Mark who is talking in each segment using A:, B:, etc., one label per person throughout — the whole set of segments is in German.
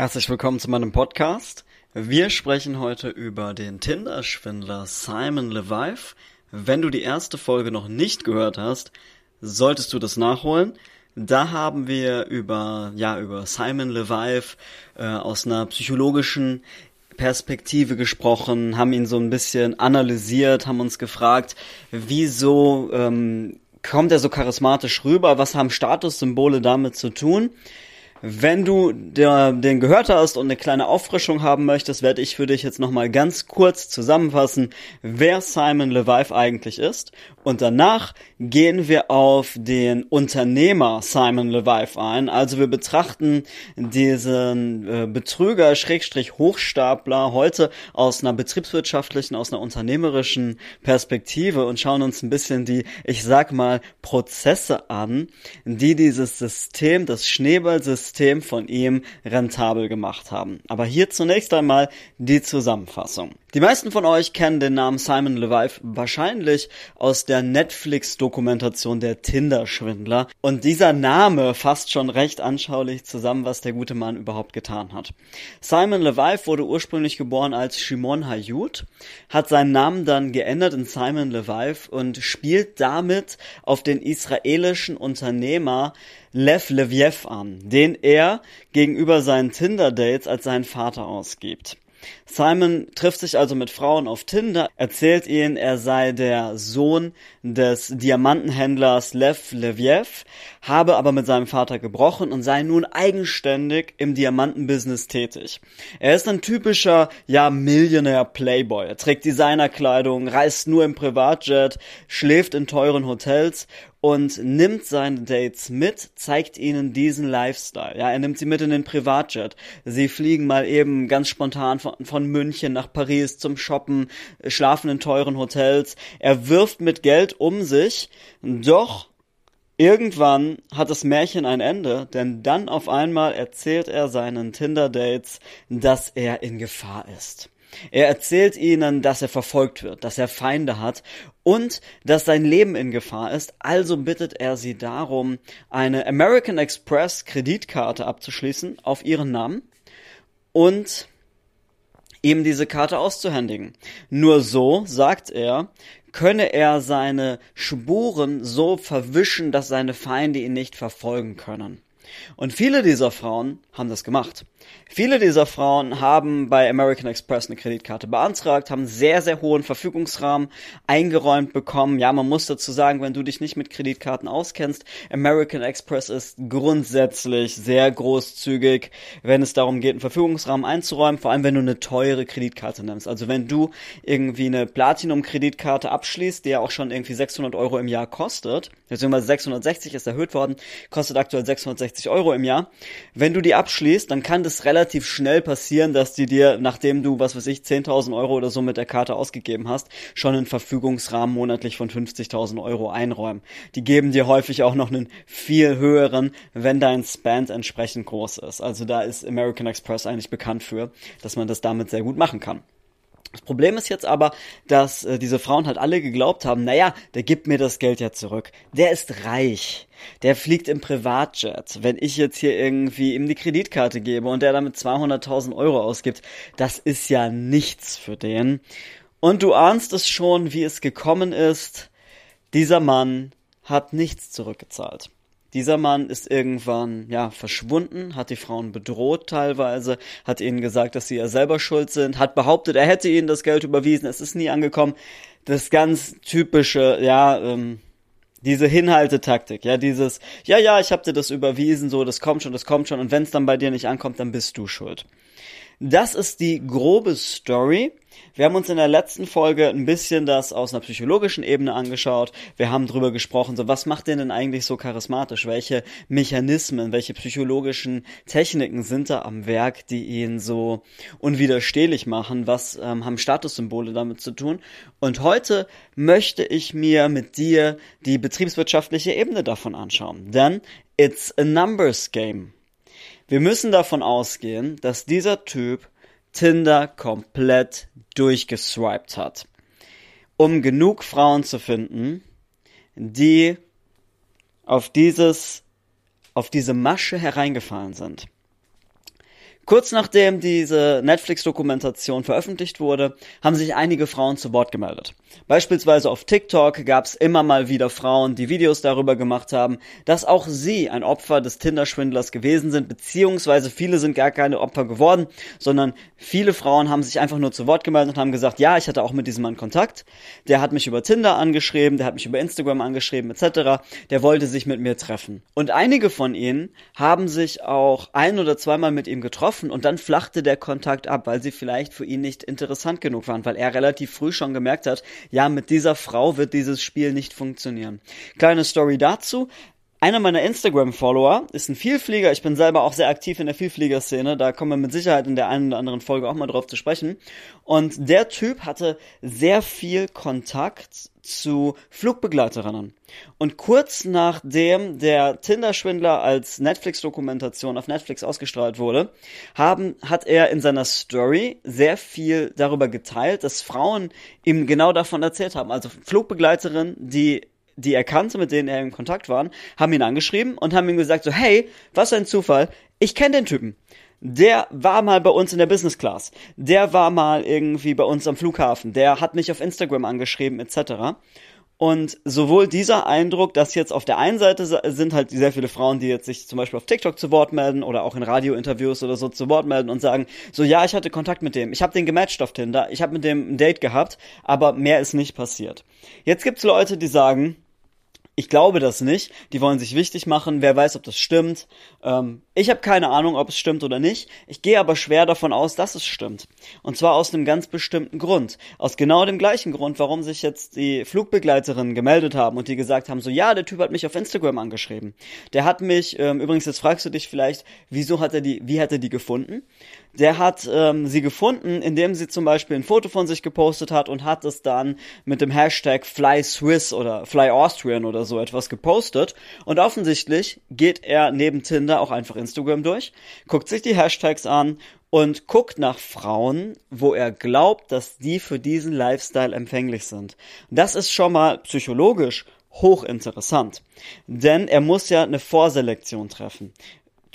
A: Herzlich willkommen zu meinem Podcast. Wir sprechen heute über den Tinder-Schwindler Simon Levive. Wenn du die erste Folge noch nicht gehört hast, solltest du das nachholen. Da haben wir über, ja, über Simon Levive äh, aus einer psychologischen Perspektive gesprochen, haben ihn so ein bisschen analysiert, haben uns gefragt, wieso ähm, kommt er so charismatisch rüber, was haben Statussymbole damit zu tun? Wenn du der, den gehört hast und eine kleine Auffrischung haben möchtest, werde ich für dich jetzt nochmal ganz kurz zusammenfassen, wer Simon Levive eigentlich ist. Und danach gehen wir auf den Unternehmer Simon Levive ein. Also wir betrachten diesen äh, Betrüger, Schrägstrich Hochstapler heute aus einer betriebswirtschaftlichen, aus einer unternehmerischen Perspektive und schauen uns ein bisschen die, ich sag mal, Prozesse an, die dieses System, das Schneeballsystem, System von ihm rentabel gemacht haben. Aber hier zunächst einmal die Zusammenfassung. Die meisten von euch kennen den Namen Simon Levive wahrscheinlich aus der Netflix-Dokumentation der Tinder-Schwindler. Und dieser Name fasst schon recht anschaulich zusammen, was der gute Mann überhaupt getan hat. Simon Levive wurde ursprünglich geboren als Shimon Hayut, hat seinen Namen dann geändert in Simon Levive und spielt damit auf den israelischen Unternehmer Lev Leviev an, den er gegenüber seinen Tinder-Dates als seinen Vater ausgibt. Simon trifft sich also mit Frauen auf Tinder, erzählt ihnen, er sei der Sohn des Diamantenhändlers Lev Leviev, habe aber mit seinem Vater gebrochen und sei nun eigenständig im Diamantenbusiness tätig. Er ist ein typischer, ja, Millionär Playboy. Er trägt Designerkleidung, reist nur im Privatjet, schläft in teuren Hotels und nimmt seine Dates mit, zeigt ihnen diesen Lifestyle. Ja, er nimmt sie mit in den Privatjet. Sie fliegen mal eben ganz spontan von, von München nach Paris zum Shoppen, schlafen in teuren Hotels. Er wirft mit Geld um sich, doch Irgendwann hat das Märchen ein Ende, denn dann auf einmal erzählt er seinen Tinder-Dates, dass er in Gefahr ist. Er erzählt ihnen, dass er verfolgt wird, dass er Feinde hat und dass sein Leben in Gefahr ist. Also bittet er sie darum, eine American Express Kreditkarte abzuschließen auf ihren Namen und ihm diese Karte auszuhändigen. Nur so, sagt er, könne er seine Spuren so verwischen, dass seine Feinde ihn nicht verfolgen können. Und viele dieser Frauen haben das gemacht. Viele dieser Frauen haben bei American Express eine Kreditkarte beantragt, haben sehr, sehr hohen Verfügungsrahmen eingeräumt bekommen. Ja, man muss dazu sagen, wenn du dich nicht mit Kreditkarten auskennst, American Express ist grundsätzlich sehr großzügig, wenn es darum geht, einen Verfügungsrahmen einzuräumen, vor allem wenn du eine teure Kreditkarte nimmst. Also wenn du irgendwie eine Platinum-Kreditkarte abschließt, die ja auch schon irgendwie 600 Euro im Jahr kostet, beziehungsweise 660 ist erhöht worden, kostet aktuell 660 Euro im Jahr. Wenn du die abschließt, dann kann das relativ schnell passieren, dass die dir, nachdem du, was weiß ich, 10.000 Euro oder so mit der Karte ausgegeben hast, schon einen Verfügungsrahmen monatlich von 50.000 Euro einräumen. Die geben dir häufig auch noch einen viel höheren, wenn dein Spend entsprechend groß ist. Also da ist American Express eigentlich bekannt für, dass man das damit sehr gut machen kann. Das Problem ist jetzt aber, dass äh, diese Frauen halt alle geglaubt haben, naja, der gibt mir das Geld ja zurück. Der ist reich. Der fliegt im Privatjet. Wenn ich jetzt hier irgendwie ihm die Kreditkarte gebe und der damit 200.000 Euro ausgibt, das ist ja nichts für den. Und du ahnst es schon, wie es gekommen ist. Dieser Mann hat nichts zurückgezahlt. Dieser Mann ist irgendwann, ja, verschwunden, hat die Frauen bedroht teilweise, hat ihnen gesagt, dass sie ja selber schuld sind, hat behauptet, er hätte ihnen das Geld überwiesen, es ist nie angekommen. Das ganz typische, ja, ähm, diese Hinhaltetaktik, ja, dieses, ja, ja, ich hab dir das überwiesen, so, das kommt schon, das kommt schon, und wenn es dann bei dir nicht ankommt, dann bist du schuld. Das ist die grobe Story. Wir haben uns in der letzten Folge ein bisschen das aus einer psychologischen Ebene angeschaut. Wir haben drüber gesprochen, so was macht den denn eigentlich so charismatisch? Welche Mechanismen, welche psychologischen Techniken sind da am Werk, die ihn so unwiderstehlich machen? Was ähm, haben Statussymbole damit zu tun? Und heute möchte ich mir mit dir die betriebswirtschaftliche Ebene davon anschauen. Denn it's a numbers game. Wir müssen davon ausgehen, dass dieser Typ Tinder komplett durchgeswiped hat, um genug Frauen zu finden, die auf dieses, auf diese Masche hereingefallen sind. Kurz nachdem diese Netflix-Dokumentation veröffentlicht wurde, haben sich einige Frauen zu Wort gemeldet. Beispielsweise auf TikTok gab es immer mal wieder Frauen, die Videos darüber gemacht haben, dass auch sie ein Opfer des Tinder-Schwindlers gewesen sind, beziehungsweise viele sind gar keine Opfer geworden, sondern viele Frauen haben sich einfach nur zu Wort gemeldet und haben gesagt, ja, ich hatte auch mit diesem Mann Kontakt, der hat mich über Tinder angeschrieben, der hat mich über Instagram angeschrieben, etc., der wollte sich mit mir treffen. Und einige von ihnen haben sich auch ein oder zweimal mit ihm getroffen und dann flachte der Kontakt ab, weil sie vielleicht für ihn nicht interessant genug waren, weil er relativ früh schon gemerkt hat, ja, mit dieser Frau wird dieses Spiel nicht funktionieren. Kleine Story dazu. Einer meiner Instagram-Follower ist ein Vielflieger. Ich bin selber auch sehr aktiv in der Vielfliegerszene. Da kommen wir mit Sicherheit in der einen oder anderen Folge auch mal drauf zu sprechen. Und der Typ hatte sehr viel Kontakt zu Flugbegleiterinnen. Und kurz nachdem der Tinder-Schwindler als Netflix-Dokumentation auf Netflix ausgestrahlt wurde, haben, hat er in seiner Story sehr viel darüber geteilt, dass Frauen ihm genau davon erzählt haben. Also Flugbegleiterinnen, die die er kannte, mit denen er in Kontakt war, haben ihn angeschrieben und haben ihm gesagt so, hey, was ein Zufall, ich kenne den Typen. Der war mal bei uns in der Business Class. Der war mal irgendwie bei uns am Flughafen. Der hat mich auf Instagram angeschrieben, etc. Und sowohl dieser Eindruck, dass jetzt auf der einen Seite sind halt sehr viele Frauen, die jetzt sich zum Beispiel auf TikTok zu Wort melden oder auch in Radiointerviews oder so zu Wort melden und sagen, so ja, ich hatte Kontakt mit dem, ich habe den gematcht auf Tinder, ich habe mit dem ein Date gehabt, aber mehr ist nicht passiert. Jetzt gibt's Leute, die sagen, ich glaube das nicht. Die wollen sich wichtig machen. Wer weiß, ob das stimmt. Ähm, ich habe keine Ahnung, ob es stimmt oder nicht. Ich gehe aber schwer davon aus, dass es stimmt. Und zwar aus einem ganz bestimmten Grund. Aus genau dem gleichen Grund, warum sich jetzt die Flugbegleiterinnen gemeldet haben und die gesagt haben, so ja, der Typ hat mich auf Instagram angeschrieben. Der hat mich, ähm, übrigens, jetzt fragst du dich vielleicht, wieso hat er die, wie hat er die gefunden? Der hat ähm, sie gefunden, indem sie zum Beispiel ein Foto von sich gepostet hat und hat es dann mit dem Hashtag FlySwiss oder FlyAustrian oder so etwas gepostet. Und offensichtlich geht er neben Tinder auch einfach Instagram durch, guckt sich die Hashtags an und guckt nach Frauen, wo er glaubt, dass die für diesen Lifestyle empfänglich sind. Das ist schon mal psychologisch hochinteressant. Denn er muss ja eine Vorselektion treffen.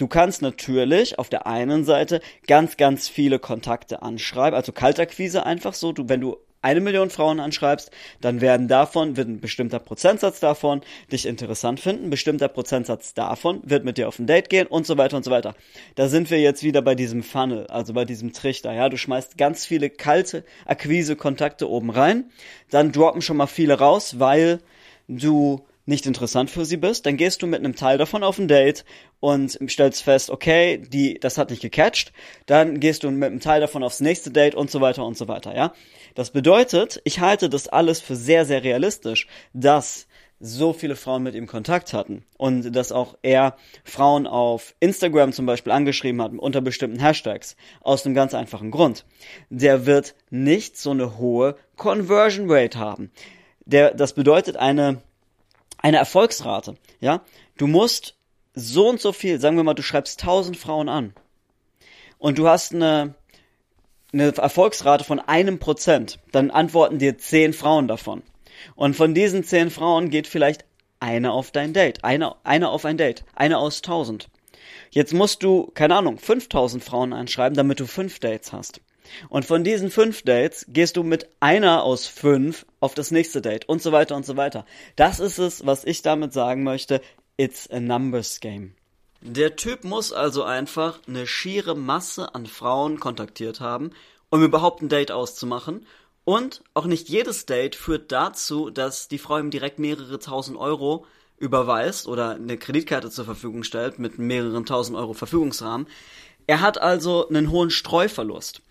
A: Du kannst natürlich auf der einen Seite ganz, ganz viele Kontakte anschreiben, also Kaltakquise einfach so. Du, wenn du eine Million Frauen anschreibst, dann werden davon, wird ein bestimmter Prozentsatz davon dich interessant finden, ein bestimmter Prozentsatz davon wird mit dir auf ein Date gehen und so weiter und so weiter. Da sind wir jetzt wieder bei diesem Funnel, also bei diesem Trichter, ja. Du schmeißt ganz viele kalte Akquise-Kontakte oben rein, dann droppen schon mal viele raus, weil du nicht interessant für sie bist, dann gehst du mit einem Teil davon auf ein Date und stellst fest, okay, die, das hat nicht gecatcht, dann gehst du mit einem Teil davon aufs nächste Date und so weiter und so weiter, ja. Das bedeutet, ich halte das alles für sehr, sehr realistisch, dass so viele Frauen mit ihm Kontakt hatten und dass auch er Frauen auf Instagram zum Beispiel angeschrieben hat unter bestimmten Hashtags aus einem ganz einfachen Grund. Der wird nicht so eine hohe Conversion Rate haben. Der, das bedeutet eine eine Erfolgsrate, ja. Du musst so und so viel, sagen wir mal, du schreibst 1000 Frauen an und du hast eine, eine Erfolgsrate von einem Prozent, dann antworten dir zehn Frauen davon. Und von diesen zehn Frauen geht vielleicht eine auf dein Date, eine, eine auf ein Date, eine aus 1000. Jetzt musst du, keine Ahnung, 5000 Frauen anschreiben, damit du fünf Dates hast. Und von diesen fünf Dates gehst du mit einer aus fünf auf das nächste Date und so weiter und so weiter. Das ist es, was ich damit sagen möchte. It's a numbers game. Der Typ muss also einfach eine schiere Masse an Frauen kontaktiert haben, um überhaupt ein Date auszumachen. Und auch nicht jedes Date führt dazu, dass die Frau ihm direkt mehrere tausend Euro überweist oder eine Kreditkarte zur Verfügung stellt mit mehreren tausend Euro Verfügungsrahmen. Er hat also einen hohen Streuverlust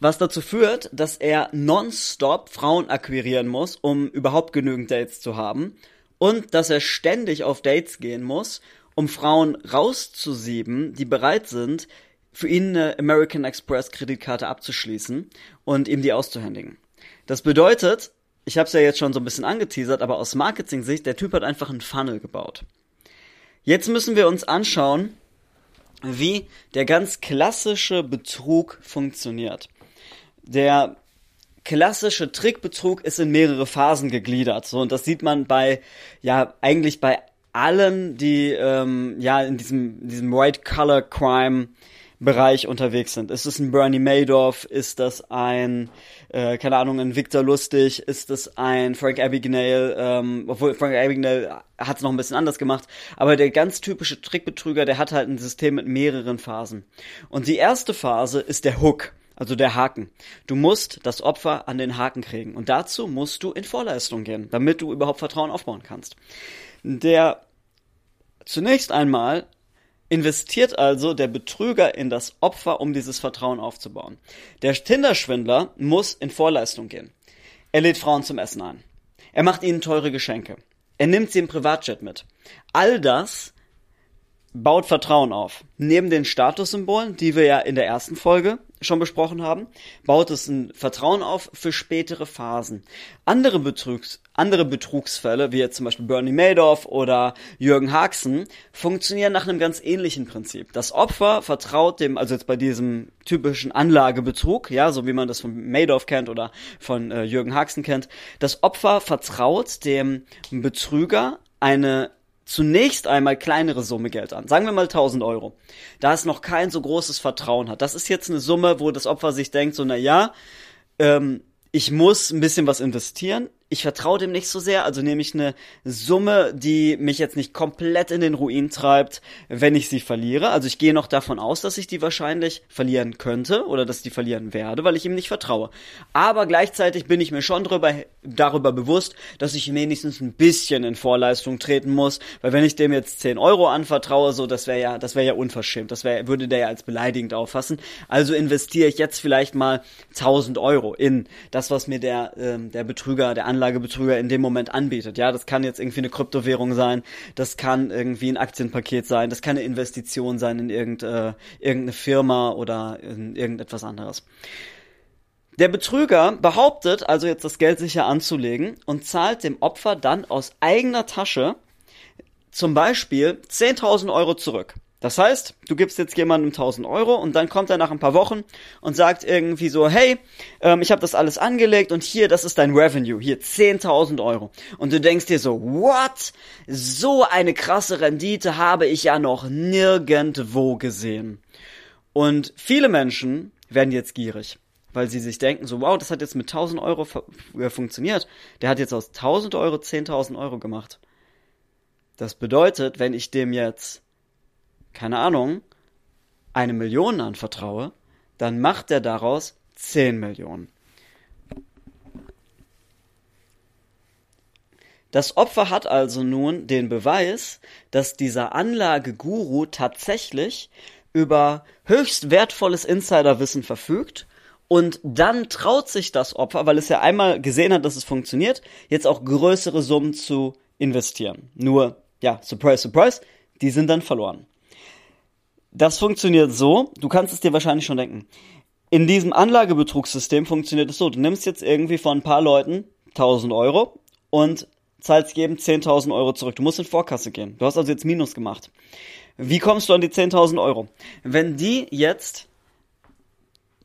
A: was dazu führt, dass er nonstop Frauen akquirieren muss, um überhaupt genügend Dates zu haben und dass er ständig auf Dates gehen muss, um Frauen rauszusieben, die bereit sind, für ihn eine American Express Kreditkarte abzuschließen und ihm die auszuhändigen. Das bedeutet, ich habe es ja jetzt schon so ein bisschen angeteasert, aber aus Marketing-Sicht, der Typ hat einfach einen Funnel gebaut. Jetzt müssen wir uns anschauen, wie der ganz klassische Betrug funktioniert. Der klassische Trickbetrug ist in mehrere Phasen gegliedert. So, und das sieht man bei, ja, eigentlich bei allen, die ähm, ja in diesem, diesem White Color Crime Bereich unterwegs sind. Ist es ein Bernie Madoff? Ist das ein, äh, keine Ahnung, ein Victor Lustig? Ist das ein Frank Abagnale? Ähm, obwohl Frank Abagnale hat es noch ein bisschen anders gemacht. Aber der ganz typische Trickbetrüger, der hat halt ein System mit mehreren Phasen. Und die erste Phase ist der Hook. Also der Haken. Du musst das Opfer an den Haken kriegen. Und dazu musst du in Vorleistung gehen, damit du überhaupt Vertrauen aufbauen kannst. Der zunächst einmal investiert also der Betrüger in das Opfer, um dieses Vertrauen aufzubauen. Der Tinder-Schwindler muss in Vorleistung gehen. Er lädt Frauen zum Essen ein. Er macht ihnen teure Geschenke. Er nimmt sie im Privatjet mit. All das baut Vertrauen auf. Neben den Statussymbolen, die wir ja in der ersten Folge schon besprochen haben, baut es ein Vertrauen auf für spätere Phasen. Andere, Betrugs, andere Betrugsfälle, wie jetzt zum Beispiel Bernie Madoff oder Jürgen Haxen, funktionieren nach einem ganz ähnlichen Prinzip. Das Opfer vertraut dem, also jetzt bei diesem typischen Anlagebetrug, ja, so wie man das von Madoff kennt oder von äh, Jürgen Haxen kennt, das Opfer vertraut dem Betrüger eine zunächst einmal kleinere Summe Geld an. Sagen wir mal 1000 Euro. Da es noch kein so großes Vertrauen hat. Das ist jetzt eine Summe, wo das Opfer sich denkt, so, na ja, ähm, ich muss ein bisschen was investieren ich vertraue dem nicht so sehr, also nehme ich eine Summe, die mich jetzt nicht komplett in den Ruin treibt, wenn ich sie verliere. Also ich gehe noch davon aus, dass ich die wahrscheinlich verlieren könnte oder dass ich die verlieren werde, weil ich ihm nicht vertraue. Aber gleichzeitig bin ich mir schon darüber, darüber bewusst, dass ich wenigstens ein bisschen in Vorleistung treten muss, weil wenn ich dem jetzt 10 Euro anvertraue, so, das wäre ja, das wäre ja unverschämt. Das wäre, würde der ja als beleidigend auffassen. Also investiere ich jetzt vielleicht mal 1000 Euro in das, was mir der, ähm, der Betrüger, der Anleger Anlagebetrüger in dem Moment anbietet. Ja, das kann jetzt irgendwie eine Kryptowährung sein, das kann irgendwie ein Aktienpaket sein, das kann eine Investition sein in irgendeine, äh, irgendeine Firma oder in irgendetwas anderes. Der Betrüger behauptet also jetzt das Geld sicher anzulegen und zahlt dem Opfer dann aus eigener Tasche zum Beispiel 10.000 Euro zurück. Das heißt, du gibst jetzt jemandem 1000 Euro und dann kommt er nach ein paar Wochen und sagt irgendwie so, hey, ähm, ich habe das alles angelegt und hier, das ist dein Revenue, hier 10.000 Euro. Und du denkst dir so, what? So eine krasse Rendite habe ich ja noch nirgendwo gesehen. Und viele Menschen werden jetzt gierig, weil sie sich denken so, wow, das hat jetzt mit 1000 Euro äh, funktioniert. Der hat jetzt aus 1000 Euro 10.000 Euro gemacht. Das bedeutet, wenn ich dem jetzt keine Ahnung, eine Million anvertraue, dann macht er daraus 10 Millionen. Das Opfer hat also nun den Beweis, dass dieser Anlageguru tatsächlich über höchst wertvolles Insiderwissen verfügt und dann traut sich das Opfer, weil es ja einmal gesehen hat, dass es funktioniert, jetzt auch größere Summen zu investieren. Nur, ja, surprise, surprise, die sind dann verloren. Das funktioniert so, du kannst es dir wahrscheinlich schon denken. In diesem Anlagebetrugssystem funktioniert es so, du nimmst jetzt irgendwie von ein paar Leuten 1000 Euro und zahlst jedem 10.000 Euro zurück. Du musst in Vorkasse gehen. Du hast also jetzt Minus gemacht. Wie kommst du an die 10.000 Euro? Wenn die jetzt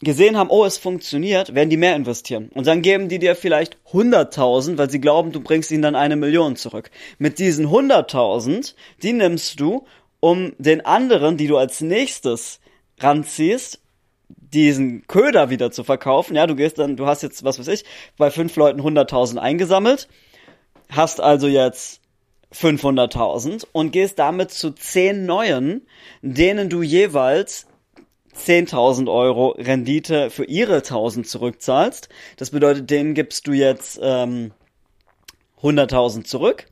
A: gesehen haben, oh, es funktioniert, werden die mehr investieren. Und dann geben die dir vielleicht 100.000, weil sie glauben, du bringst ihnen dann eine Million zurück. Mit diesen 100.000, die nimmst du um den anderen, die du als nächstes ranziehst, diesen Köder wieder zu verkaufen. Ja, du gehst dann, du hast jetzt, was weiß ich, bei fünf Leuten 100.000 eingesammelt, hast also jetzt 500.000 und gehst damit zu zehn neuen, denen du jeweils 10.000 Euro Rendite für ihre 1.000 zurückzahlst. Das bedeutet, denen gibst du jetzt ähm, 100.000 zurück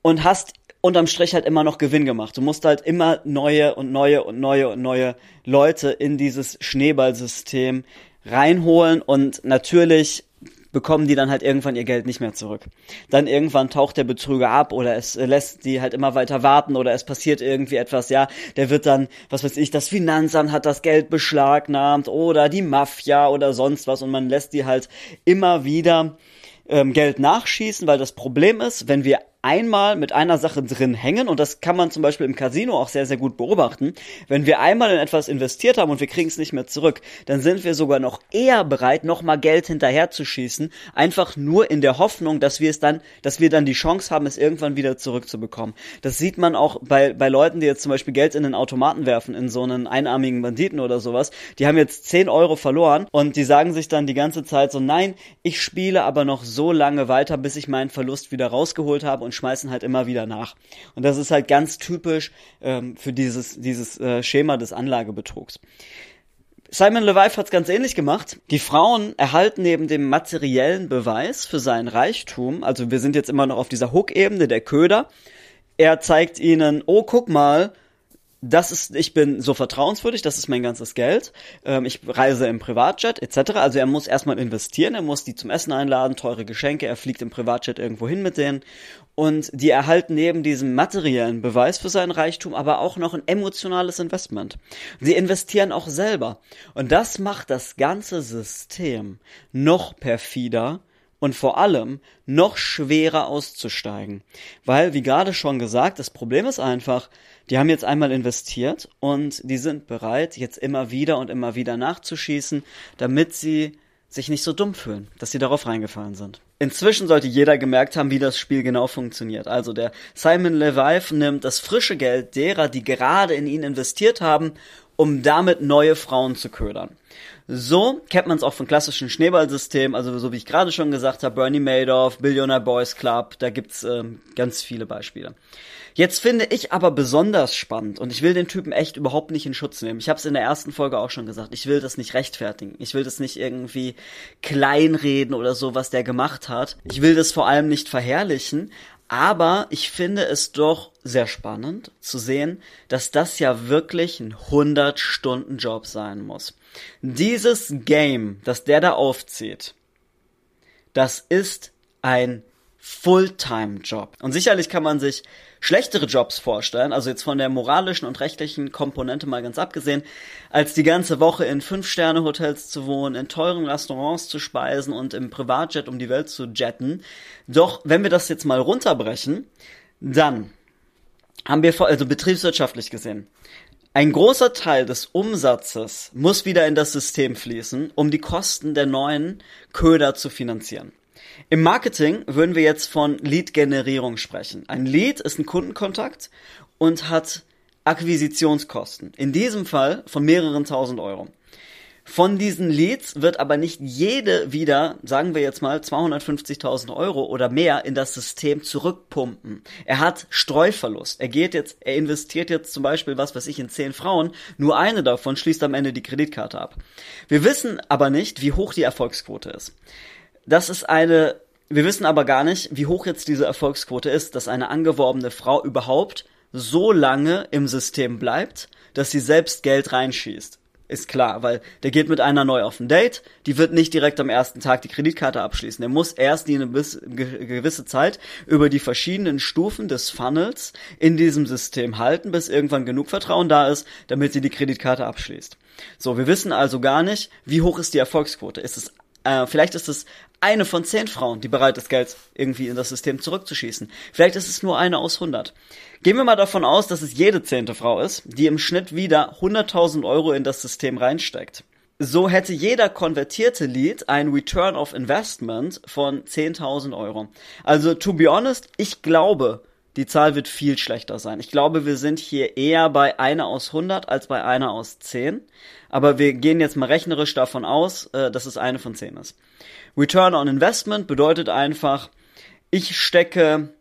A: und hast unterm Strich halt immer noch Gewinn gemacht. Du musst halt immer neue und neue und neue und neue Leute in dieses Schneeballsystem reinholen und natürlich bekommen die dann halt irgendwann ihr Geld nicht mehr zurück. Dann irgendwann taucht der Betrüger ab oder es lässt die halt immer weiter warten oder es passiert irgendwie etwas, ja, der wird dann, was weiß ich, das Finanzamt hat das Geld beschlagnahmt oder die Mafia oder sonst was und man lässt die halt immer wieder ähm, Geld nachschießen, weil das Problem ist, wenn wir einmal mit einer Sache drin hängen und das kann man zum Beispiel im Casino auch sehr, sehr gut beobachten. Wenn wir einmal in etwas investiert haben und wir kriegen es nicht mehr zurück, dann sind wir sogar noch eher bereit, nochmal Geld hinterher zu schießen, einfach nur in der Hoffnung, dass wir es dann, dass wir dann die Chance haben, es irgendwann wieder zurückzubekommen. Das sieht man auch bei, bei Leuten, die jetzt zum Beispiel Geld in den Automaten werfen, in so einen einarmigen Banditen oder sowas. Die haben jetzt 10 Euro verloren und die sagen sich dann die ganze Zeit so, nein, ich spiele aber noch so lange weiter, bis ich meinen Verlust wieder rausgeholt habe und schmeißen halt immer wieder nach. Und das ist halt ganz typisch ähm, für dieses, dieses äh, Schema des Anlagebetrugs. Simon Levive hat es ganz ähnlich gemacht. Die Frauen erhalten neben dem materiellen Beweis für sein Reichtum, also wir sind jetzt immer noch auf dieser Hook-Ebene, der Köder. Er zeigt ihnen, oh, guck mal, das ist, ich bin so vertrauenswürdig, das ist mein ganzes Geld. Ähm, ich reise im Privatjet etc. Also er muss erstmal investieren, er muss die zum Essen einladen, teure Geschenke, er fliegt im Privatjet irgendwo hin mit denen. Und die erhalten neben diesem materiellen Beweis für seinen Reichtum aber auch noch ein emotionales Investment. Sie investieren auch selber. Und das macht das ganze System noch perfider und vor allem noch schwerer auszusteigen. Weil, wie gerade schon gesagt, das Problem ist einfach, die haben jetzt einmal investiert und die sind bereit, jetzt immer wieder und immer wieder nachzuschießen, damit sie sich nicht so dumm fühlen, dass sie darauf reingefallen sind. Inzwischen sollte jeder gemerkt haben, wie das Spiel genau funktioniert. Also der Simon Levive nimmt das frische Geld derer, die gerade in ihn investiert haben, um damit neue Frauen zu ködern. So kennt man es auch von klassischen Schneeballsystemen, also so wie ich gerade schon gesagt habe, Bernie Madoff, Billionaire Boys Club, da gibt's ähm, ganz viele Beispiele. Jetzt finde ich aber besonders spannend und ich will den Typen echt überhaupt nicht in Schutz nehmen. Ich habe es in der ersten Folge auch schon gesagt. Ich will das nicht rechtfertigen. Ich will das nicht irgendwie kleinreden oder so, was der gemacht hat. Ich will das vor allem nicht verherrlichen. Aber ich finde es doch sehr spannend zu sehen, dass das ja wirklich ein 100-Stunden-Job sein muss. Dieses Game, das der da aufzieht, das ist ein Fulltime-Job. Und sicherlich kann man sich schlechtere Jobs vorstellen, also jetzt von der moralischen und rechtlichen Komponente mal ganz abgesehen, als die ganze Woche in Fünf-Sterne-Hotels zu wohnen, in teuren Restaurants zu speisen und im Privatjet um die Welt zu jetten. Doch wenn wir das jetzt mal runterbrechen, dann haben wir, also betriebswirtschaftlich gesehen, ein großer Teil des Umsatzes muss wieder in das System fließen, um die Kosten der neuen Köder zu finanzieren. Im Marketing würden wir jetzt von Lead-Generierung sprechen. Ein Lead ist ein Kundenkontakt und hat Akquisitionskosten. In diesem Fall von mehreren tausend Euro. Von diesen Leads wird aber nicht jede wieder, sagen wir jetzt mal, 250.000 Euro oder mehr in das System zurückpumpen. Er hat Streuverlust. Er geht jetzt, er investiert jetzt zum Beispiel, was weiß ich, in zehn Frauen. Nur eine davon schließt am Ende die Kreditkarte ab. Wir wissen aber nicht, wie hoch die Erfolgsquote ist. Das ist eine, wir wissen aber gar nicht, wie hoch jetzt diese Erfolgsquote ist, dass eine angeworbene Frau überhaupt so lange im System bleibt, dass sie selbst Geld reinschießt. Ist klar, weil der geht mit einer neu auf ein Date, die wird nicht direkt am ersten Tag die Kreditkarte abschließen. Der muss erst die eine gewisse Zeit über die verschiedenen Stufen des Funnels in diesem System halten, bis irgendwann genug Vertrauen da ist, damit sie die Kreditkarte abschließt. So, wir wissen also gar nicht, wie hoch ist die Erfolgsquote. Ist es äh, vielleicht ist es eine von zehn Frauen, die bereit ist, Geld irgendwie in das System zurückzuschießen. Vielleicht ist es nur eine aus 100. Gehen wir mal davon aus, dass es jede zehnte Frau ist, die im Schnitt wieder 100.000 Euro in das System reinsteckt. So hätte jeder konvertierte Lead ein Return of Investment von 10.000 Euro. Also, to be honest, ich glaube, die Zahl wird viel schlechter sein. Ich glaube, wir sind hier eher bei einer aus 100 als bei einer aus 10. Aber wir gehen jetzt mal rechnerisch davon aus, äh, dass es eine von 10 ist. Return on Investment bedeutet einfach, ich stecke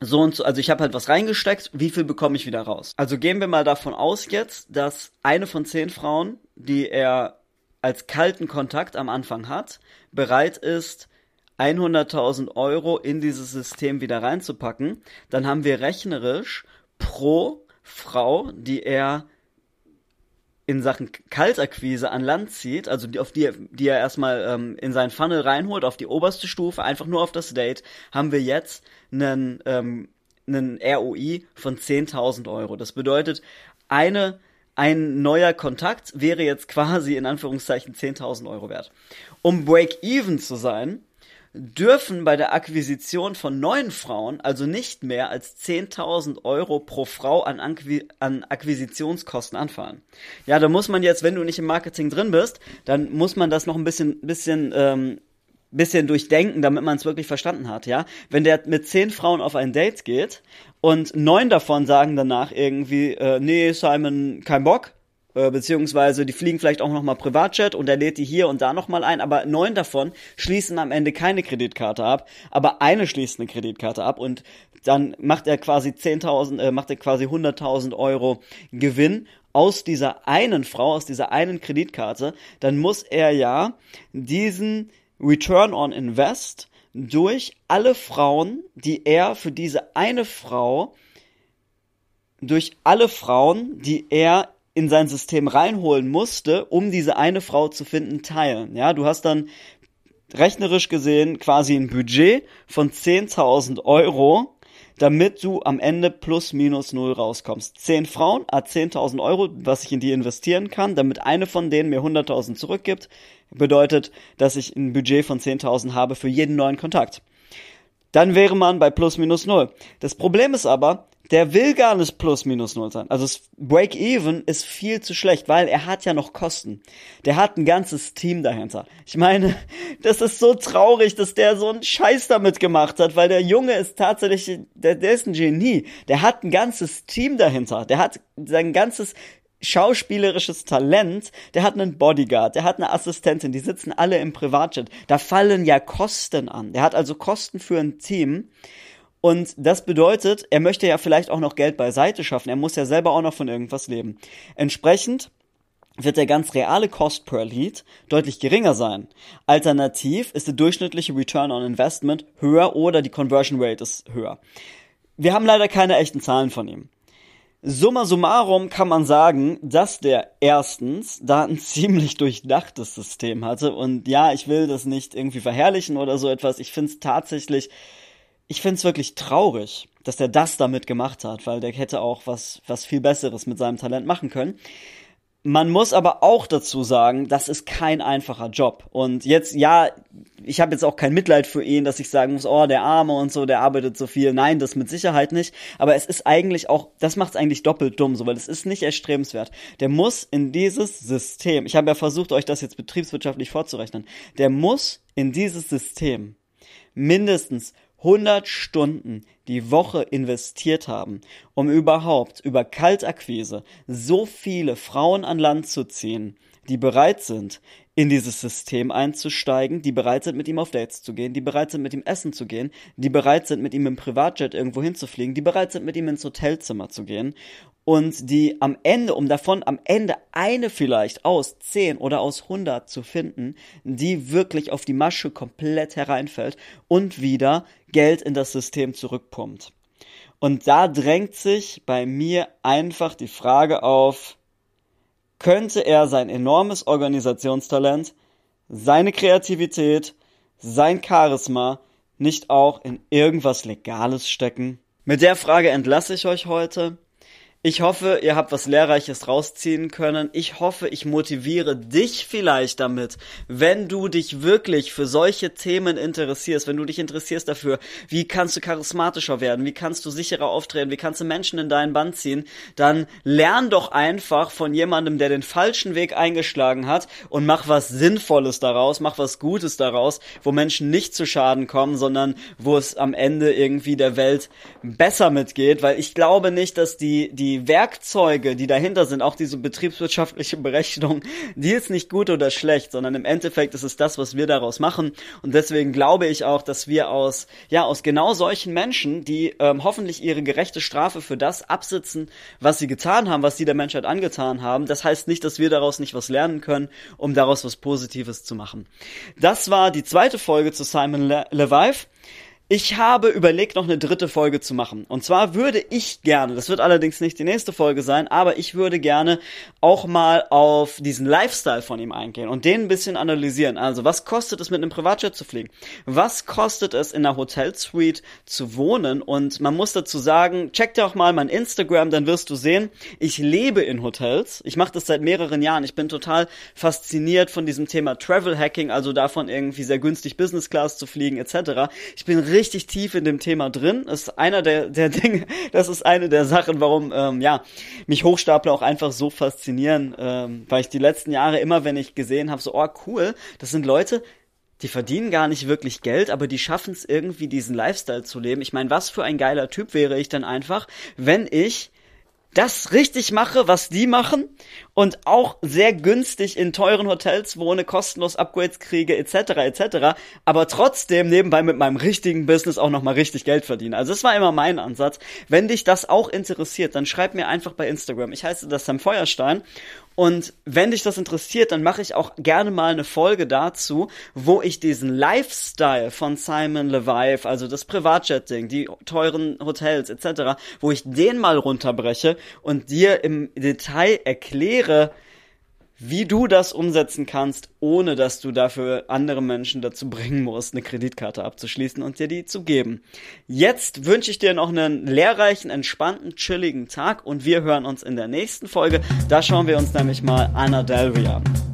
A: so und so, also ich habe halt was reingesteckt, wie viel bekomme ich wieder raus? Also gehen wir mal davon aus jetzt, dass eine von 10 Frauen, die er als kalten Kontakt am Anfang hat, bereit ist, 100.000 Euro in dieses System wieder reinzupacken, dann haben wir rechnerisch pro Frau, die er in Sachen Kaltakquise an Land zieht, also die, auf die, die er erstmal ähm, in seinen Funnel reinholt, auf die oberste Stufe, einfach nur auf das Date, haben wir jetzt einen, ähm, einen ROI von 10.000 Euro. Das bedeutet, eine, ein neuer Kontakt wäre jetzt quasi in Anführungszeichen 10.000 Euro wert. Um Break-Even zu sein, dürfen bei der Akquisition von neuen Frauen also nicht mehr als 10.000 Euro pro Frau an, Anqui an Akquisitionskosten anfallen. Ja, da muss man jetzt, wenn du nicht im Marketing drin bist, dann muss man das noch ein bisschen, bisschen ähm, bisschen durchdenken, damit man es wirklich verstanden hat, ja. Wenn der mit zehn Frauen auf ein Date geht und neun davon sagen danach irgendwie, äh, nee, Simon, kein Bock, äh, beziehungsweise die fliegen vielleicht auch nochmal Privatjet und er lädt die hier und da nochmal ein, aber neun davon schließen am Ende keine Kreditkarte ab, aber eine schließt eine Kreditkarte ab und dann macht er quasi 10.000, äh, macht er quasi 100.000 Euro Gewinn aus dieser einen Frau, aus dieser einen Kreditkarte, dann muss er ja diesen Return on Invest durch alle Frauen, die er für diese eine Frau, durch alle Frauen, die er in sein System reinholen musste, um diese eine Frau zu finden, teilen. Ja, du hast dann rechnerisch gesehen quasi ein Budget von 10.000 Euro, damit du am Ende plus minus null rauskommst. Zehn Frauen, a 10.000 Euro, was ich in die investieren kann, damit eine von denen mir 100.000 zurückgibt, bedeutet, dass ich ein Budget von 10.000 habe für jeden neuen Kontakt. Dann wäre man bei plus minus null. Das Problem ist aber, der will gar nicht plus minus null sein. Also Break-Even ist viel zu schlecht, weil er hat ja noch Kosten. Der hat ein ganzes Team dahinter. Ich meine, das ist so traurig, dass der so einen Scheiß damit gemacht hat, weil der Junge ist tatsächlich, der, der ist ein Genie. Der hat ein ganzes Team dahinter. Der hat sein ganzes schauspielerisches Talent, der hat einen Bodyguard, der hat eine Assistentin, die sitzen alle im Privatjet. Da fallen ja Kosten an. Der hat also Kosten für ein Team. Und das bedeutet, er möchte ja vielleicht auch noch Geld beiseite schaffen. Er muss ja selber auch noch von irgendwas leben. Entsprechend wird der ganz reale Cost per Lead deutlich geringer sein. Alternativ ist der durchschnittliche Return on Investment höher oder die Conversion Rate ist höher. Wir haben leider keine echten Zahlen von ihm. Summa summarum kann man sagen, dass der erstens da ein ziemlich durchdachtes System hatte. Und ja, ich will das nicht irgendwie verherrlichen oder so etwas. Ich finde es tatsächlich, ich finde es wirklich traurig, dass der das damit gemacht hat, weil der hätte auch was, was viel Besseres mit seinem Talent machen können. Man muss aber auch dazu sagen, das ist kein einfacher Job. Und jetzt, ja, ich habe jetzt auch kein Mitleid für ihn, dass ich sagen muss, oh, der Arme und so, der arbeitet so viel. Nein, das mit Sicherheit nicht. Aber es ist eigentlich auch, das macht es eigentlich doppelt dumm, so, weil es ist nicht erstrebenswert. Der muss in dieses System, ich habe ja versucht, euch das jetzt betriebswirtschaftlich vorzurechnen, der muss in dieses System mindestens 100 Stunden die Woche investiert haben, um überhaupt über Kaltakquise so viele Frauen an Land zu ziehen, die bereit sind, in dieses System einzusteigen, die bereit sind, mit ihm auf Dates zu gehen, die bereit sind, mit ihm essen zu gehen, die bereit sind, mit ihm im Privatjet irgendwo hinzufliegen, die bereit sind, mit ihm ins Hotelzimmer zu gehen und die am Ende, um davon am Ende eine vielleicht aus zehn oder aus hundert zu finden, die wirklich auf die Masche komplett hereinfällt und wieder Geld in das System zurückpumpt. Und da drängt sich bei mir einfach die Frage auf, könnte er sein enormes Organisationstalent, seine Kreativität, sein Charisma nicht auch in irgendwas Legales stecken? Mit der Frage entlasse ich euch heute. Ich hoffe, ihr habt was Lehrreiches rausziehen können. Ich hoffe, ich motiviere dich vielleicht damit, wenn du dich wirklich für solche Themen interessierst, wenn du dich interessierst dafür, wie kannst du charismatischer werden, wie kannst du sicherer auftreten, wie kannst du Menschen in deinen Band ziehen, dann lern doch einfach von jemandem, der den falschen Weg eingeschlagen hat und mach was Sinnvolles daraus, mach was Gutes daraus, wo Menschen nicht zu Schaden kommen, sondern wo es am Ende irgendwie der Welt besser mitgeht, weil ich glaube nicht, dass die, die die Werkzeuge, die dahinter sind, auch diese betriebswirtschaftliche Berechnung, die ist nicht gut oder schlecht, sondern im Endeffekt ist es das, was wir daraus machen. Und deswegen glaube ich auch, dass wir aus, ja, aus genau solchen Menschen, die ähm, hoffentlich ihre gerechte Strafe für das absitzen, was sie getan haben, was sie der Menschheit angetan haben. Das heißt nicht, dass wir daraus nicht was lernen können, um daraus was Positives zu machen. Das war die zweite Folge zu Simon Le Levive. Ich habe überlegt, noch eine dritte Folge zu machen. Und zwar würde ich gerne, das wird allerdings nicht die nächste Folge sein, aber ich würde gerne auch mal auf diesen Lifestyle von ihm eingehen und den ein bisschen analysieren. Also, was kostet es mit einem Privatjet zu fliegen? Was kostet es in einer Hotelsuite zu wohnen? Und man muss dazu sagen, check dir auch mal mein Instagram, dann wirst du sehen, ich lebe in Hotels. Ich mache das seit mehreren Jahren. Ich bin total fasziniert von diesem Thema Travel Hacking, also davon irgendwie sehr günstig Business Class zu fliegen etc. Ich bin richtig tief in dem Thema drin. Das ist einer der, der Dinge, das ist eine der Sachen, warum ähm, ja mich Hochstapler auch einfach so faszinieren, ähm, weil ich die letzten Jahre immer, wenn ich gesehen habe, so oh cool, das sind Leute, die verdienen gar nicht wirklich Geld, aber die schaffen es irgendwie, diesen Lifestyle zu leben. Ich meine, was für ein geiler Typ wäre ich dann einfach, wenn ich das richtig mache, was die machen und auch sehr günstig in teuren Hotels wohne, kostenlos Upgrades kriege etc. etc. Aber trotzdem nebenbei mit meinem richtigen Business auch nochmal richtig Geld verdiene. Also das war immer mein Ansatz. Wenn dich das auch interessiert, dann schreib mir einfach bei Instagram. Ich heiße das Sam Feuerstein und wenn dich das interessiert, dann mache ich auch gerne mal eine Folge dazu, wo ich diesen Lifestyle von Simon Levive, also das Privatjetting, die teuren Hotels etc., wo ich den mal runterbreche und dir im Detail erkläre, wie du das umsetzen kannst, ohne dass du dafür andere Menschen dazu bringen musst, eine Kreditkarte abzuschließen und dir die zu geben. Jetzt wünsche ich dir noch einen lehrreichen, entspannten, chilligen Tag und wir hören uns in der nächsten Folge. Da schauen wir uns nämlich mal Anna Delvey an.